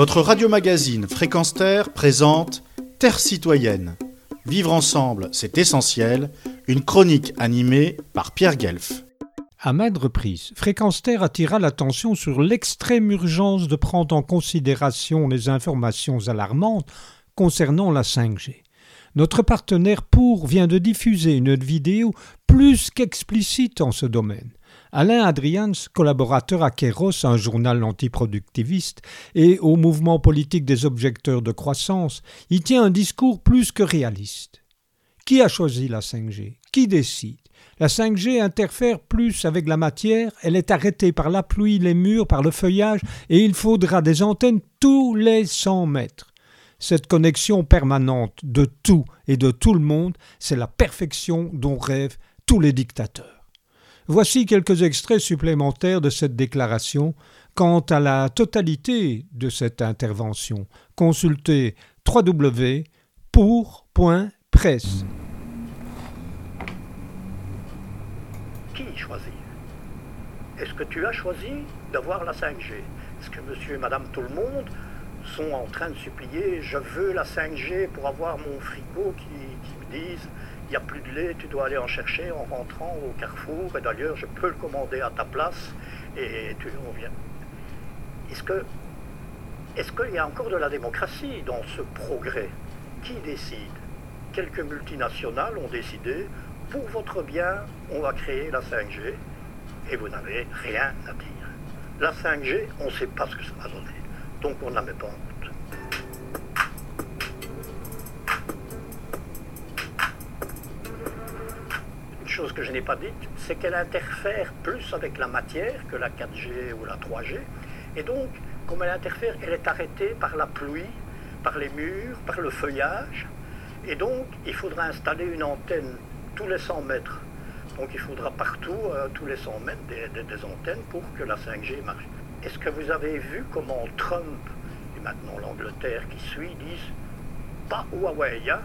Votre radio-magazine Fréquence Terre présente Terre citoyenne. Vivre ensemble, c'est essentiel. Une chronique animée par Pierre Guelf. À maintes reprises, Fréquence Terre attira l'attention sur l'extrême urgence de prendre en considération les informations alarmantes concernant la 5G. Notre partenaire Pour vient de diffuser une vidéo plus qu'explicite en ce domaine. Alain Adrians, collaborateur à Kéros, un journal antiproductiviste, et au mouvement politique des objecteurs de croissance, y tient un discours plus que réaliste. Qui a choisi la 5G Qui décide? La 5G interfère plus avec la matière, elle est arrêtée par la pluie, les murs, par le feuillage, et il faudra des antennes tous les 100 mètres. Cette connexion permanente de tout et de tout le monde, c'est la perfection dont rêvent tous les dictateurs. Voici quelques extraits supplémentaires de cette déclaration. Quant à la totalité de cette intervention, consultez www.pour.presse. Qui choisit? Est-ce que tu as choisi d'avoir la 5G Est-ce que monsieur et madame tout le monde sont en train de supplier je veux la 5G pour avoir mon frigo qui, qui me disent il n'y a plus de lait, tu dois aller en chercher en rentrant au carrefour, et d'ailleurs je peux le commander à ta place, et tu on. Est-ce que est-ce qu'il y a encore de la démocratie dans ce progrès? Qui décide? Quelques multinationales ont décidé, pour votre bien, on va créer la 5G, et vous n'avez rien à dire. La 5G, on ne sait pas ce que ça va donner, donc on la met pas chose que je n'ai pas dite, c'est qu'elle interfère plus avec la matière que la 4G ou la 3G. Et donc, comme elle interfère, elle est arrêtée par la pluie, par les murs, par le feuillage. Et donc, il faudra installer une antenne tous les 100 mètres. Donc, il faudra partout, euh, tous les 100 mètres, des, antennes pour que la 5G marche. Est-ce que vous avez vu comment Trump et maintenant l'Angleterre qui suit disent pas Huawei, hein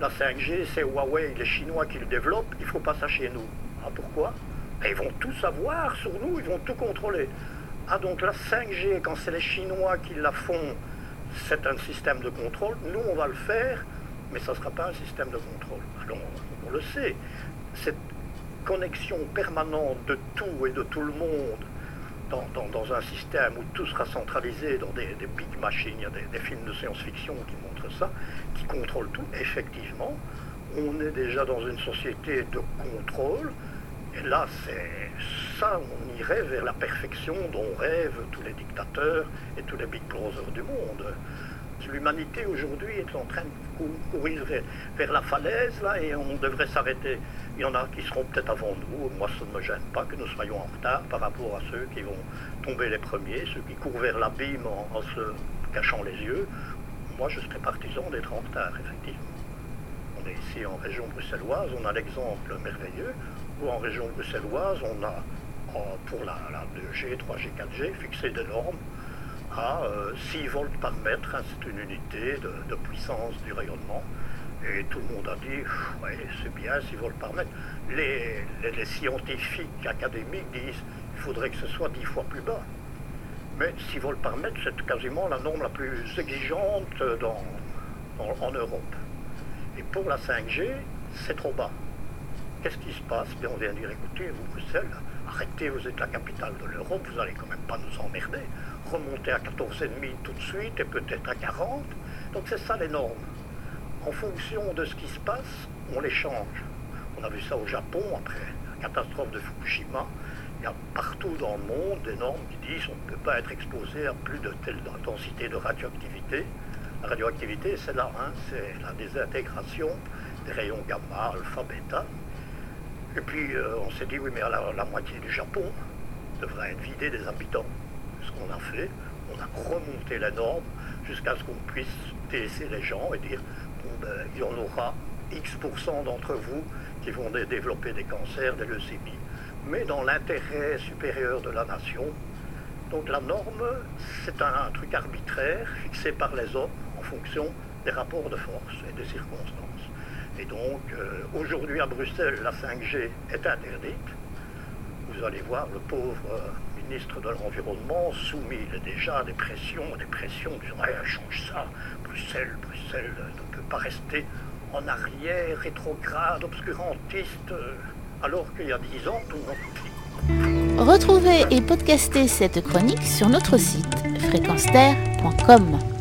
la 5G, c'est Huawei, les Chinois qui le développent, il ne faut pas ça chez nous. Ah pourquoi? Ils vont tout savoir sur nous, ils vont tout contrôler. Ah donc la 5G, quand c'est les Chinois qui la font, c'est un système de contrôle. Nous, on va le faire, mais ça ne sera pas un système de contrôle. Alors, on, le sait. Cette connexion permanente de tout et de tout le monde dans, un système où tout sera centralisé dans des, big machines, il y a des, films de science-fiction qui montrent ça, qui contrôlent tout, effectivement, on est déjà dans une société de contrôle, et là, c'est ça, on irait vers la perfection dont rêvent tous les dictateurs et tous les big brothers du monde l'humanité aujourd'hui est en train de courir vers, la falaise, là, et on devrait s'arrêter. Il y en a qui seront peut-être avant nous. Moi, ça ne me gêne pas que nous soyons en retard par rapport à ceux qui vont tomber les premiers, ceux qui courent vers l'abîme en, se cachant les yeux. Moi, je serais partisan d'être en retard, effectivement. On est ici en région bruxelloise, on a l'exemple merveilleux, où en région bruxelloise, on a, pour la, la 2G, 3G, 4G, fixé des normes à 6 euh, volts par mètre. Hein, c'est une unité de, puissance du rayonnement. Et tout le monde a dit, oui, c'est bien 6 volts par mètre. Les, scientifiques académiques disent, il faudrait que ce soit 10 fois plus bas. Mais 6 volts par mètre, c'est quasiment la norme la plus exigeante en Europe. Et pour la 5G, c'est trop bas. Qu'est-ce qui se passe? Bien, On vient dire, écoutez, vous, Bruxelles, arrêtez, vous êtes la capitale de l'Europe, vous n'allez quand même pas nous emmerder remonter à 14,5 tout de suite et peut-être à 40. Donc c'est ça les normes. En fonction de ce qui se passe, on les change. On a vu ça au Japon après la catastrophe de Fukushima. Il y a partout dans le monde des normes qui disent qu'on ne peut pas être exposé à plus de telle intensité de radioactivité. La radioactivité, c'est là, hein, c'est la désintégration des rayons gamma, alpha, bêta. Et puis euh, on s'est dit, oui, mais alors la moitié du Japon devrait être vidée des habitants ce qu'on a fait. On a remonté la norme jusqu'à ce qu'on puisse laisser les gens et dire bon, ben, il y en aura X% d'entre vous qui vont développer des cancers, des leucémies, mais dans l'intérêt supérieur de la nation. Donc la norme, c'est un, truc arbitraire fixé par les hommes en fonction des rapports de force et des circonstances. Et donc euh, aujourd'hui à Bruxelles, la 5G est interdite. Vous allez voir le pauvre ministre de l'Environnement soumis déjà à des pressions, des pressions, disant change ça, Bruxelles, Bruxelles ne peut pas rester en arrière, rétrograde, obscurantiste, euh, alors qu'il y a dix ans, tout le monde Retrouvez et podcastez cette chronique sur notre site fréquenceterre.com.